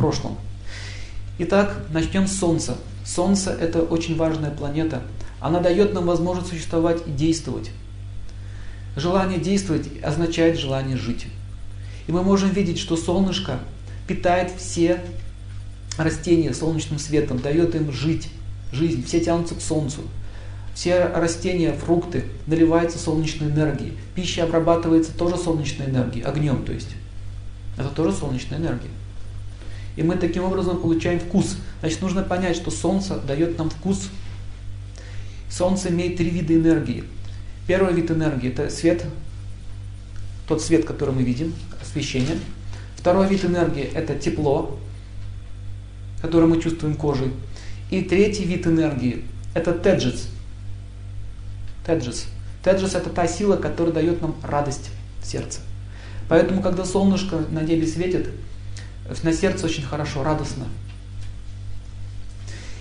прошлом. Итак, начнем с Солнца. Солнце это очень важная планета. Она дает нам возможность существовать и действовать. Желание действовать означает желание жить. И мы можем видеть, что солнышко питает все растения солнечным светом, дает им жить, жизнь. Все тянутся к солнцу. Все растения, фрукты наливаются солнечной энергией. Пища обрабатывается тоже солнечной энергией, огнем то есть. Это тоже солнечная энергия. И мы таким образом получаем вкус. Значит, нужно понять, что Солнце дает нам вкус. Солнце имеет три вида энергии. Первый вид энергии – это свет, тот свет, который мы видим, освещение. Второй вид энергии – это тепло, которое мы чувствуем кожей. И третий вид энергии – это теджис. Теджис. Теджис – это та сила, которая дает нам радость в сердце. Поэтому, когда солнышко на небе светит, на сердце очень хорошо, радостно.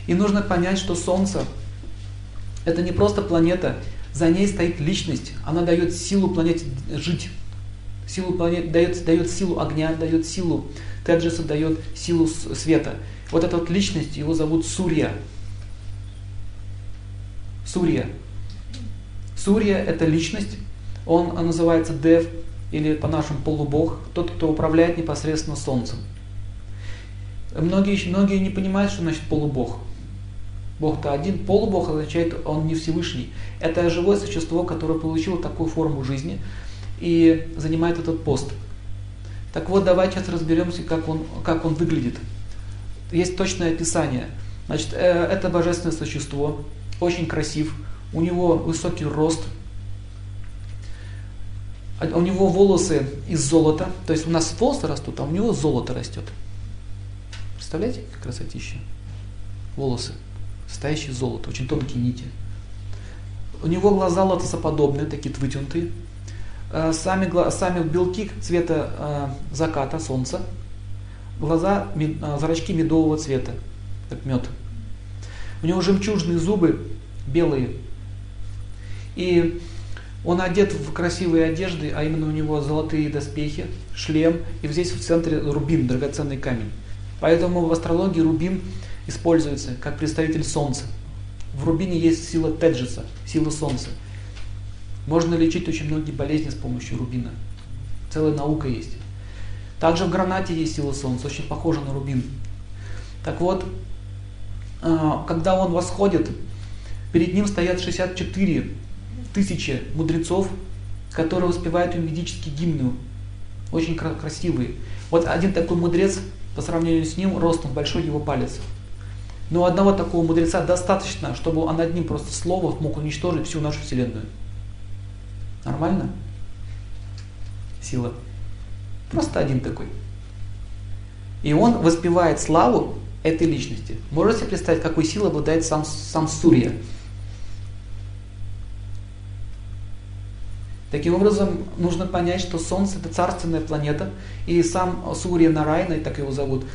И нужно понять, что Солнце – это не просто планета, за ней стоит личность. Она дает силу планете жить. Силу планет, дает, дает силу огня, дает силу Теджиса, дает силу света. Вот эта вот личность, его зовут Сурья. Сурья. Сурья – это личность, он называется Дев, или по-нашему полубог, тот, кто управляет непосредственно Солнцем. Многие, многие не понимают, что значит полубог. Бог-то один, полубог означает, он не Всевышний. Это живое существо, которое получило такую форму жизни и занимает этот пост. Так вот, давайте сейчас разберемся, как он, как он выглядит. Есть точное описание. Значит, э, это божественное существо, очень красив, у него высокий рост, а у него волосы из золота, то есть у нас волосы растут, а у него золото растет. Представляете, как красотища? Волосы, состоящие из золота, очень тонкие нити. У него глаза лотосоподобные, такие вытянутые. Э, сами, сами белки цвета э, заката, солнца. Глаза, э, зрачки медового цвета, как мед. У него жемчужные зубы, белые. И он одет в красивые одежды, а именно у него золотые доспехи, шлем, и здесь в центре рубин, драгоценный камень. Поэтому в астрологии рубин используется как представитель Солнца. В рубине есть сила Теджиса, сила Солнца. Можно лечить очень многие болезни с помощью рубина. Целая наука есть. Также в гранате есть сила Солнца, очень похожа на рубин. Так вот, а, когда он восходит, перед ним стоят 64 тысячи мудрецов, которые успевают им ведические гимны, очень красивые. Вот один такой мудрец, по сравнению с ним, ростом большой его палец. Но одного такого мудреца достаточно, чтобы он одним просто словом мог уничтожить всю нашу Вселенную. Нормально? Сила. Просто один такой. И он воспевает славу этой личности. Можете представить, какой силой обладает сам, сам Сурья? Таким образом, нужно понять, что Солнце это царственная планета, и сам Сурья Нарайна, так его зовут,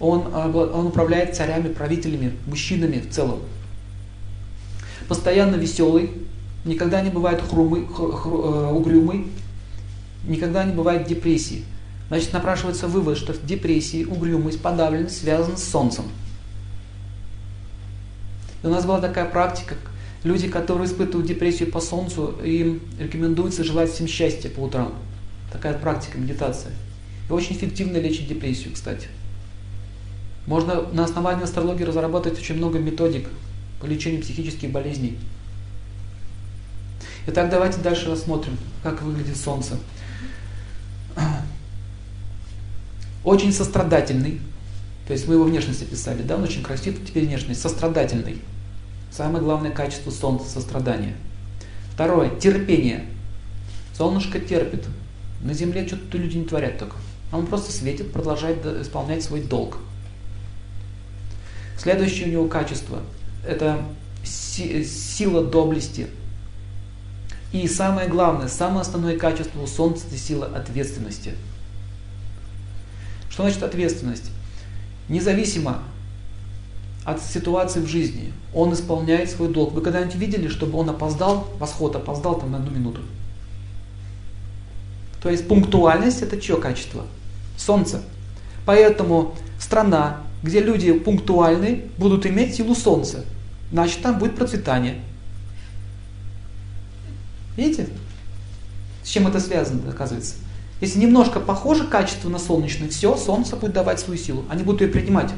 он, он управляет царями, правителями, мужчинами в целом. Постоянно веселый, никогда не бывает хрумый, хр, хр, э, угрюмый, никогда не бывает депрессии. Значит, напрашивается вывод, что депрессии, угрюмость, подавленность связаны с Солнцем. И у нас была такая практика, Люди, которые испытывают депрессию по солнцу, им рекомендуется желать всем счастья по утрам. Такая практика, медитация. И очень эффективно лечит депрессию, кстати. Можно на основании астрологии разработать очень много методик по лечению психических болезней. Итак, давайте дальше рассмотрим, как выглядит Солнце. Очень сострадательный, то есть мы его внешность описали, да, он очень красивый, теперь внешность, сострадательный. Самое главное качество солнца – сострадание. Второе – терпение. Солнышко терпит. На земле что-то люди не творят только. А он просто светит, продолжает исполнять свой долг. Следующее у него качество – это сила доблести. И самое главное, самое основное качество у Солнца – это сила ответственности. Что значит ответственность? Независимо от ситуации в жизни. Он исполняет свой долг. Вы когда-нибудь видели, чтобы он опоздал, восход опоздал там на одну минуту? То есть пунктуальность это чье качество? Солнце. Поэтому страна, где люди пунктуальны, будут иметь силу Солнца. Значит, там будет процветание. Видите? С чем это связано, оказывается? Если немножко похоже качество на солнечное, все, Солнце будет давать свою силу. Они будут ее принимать.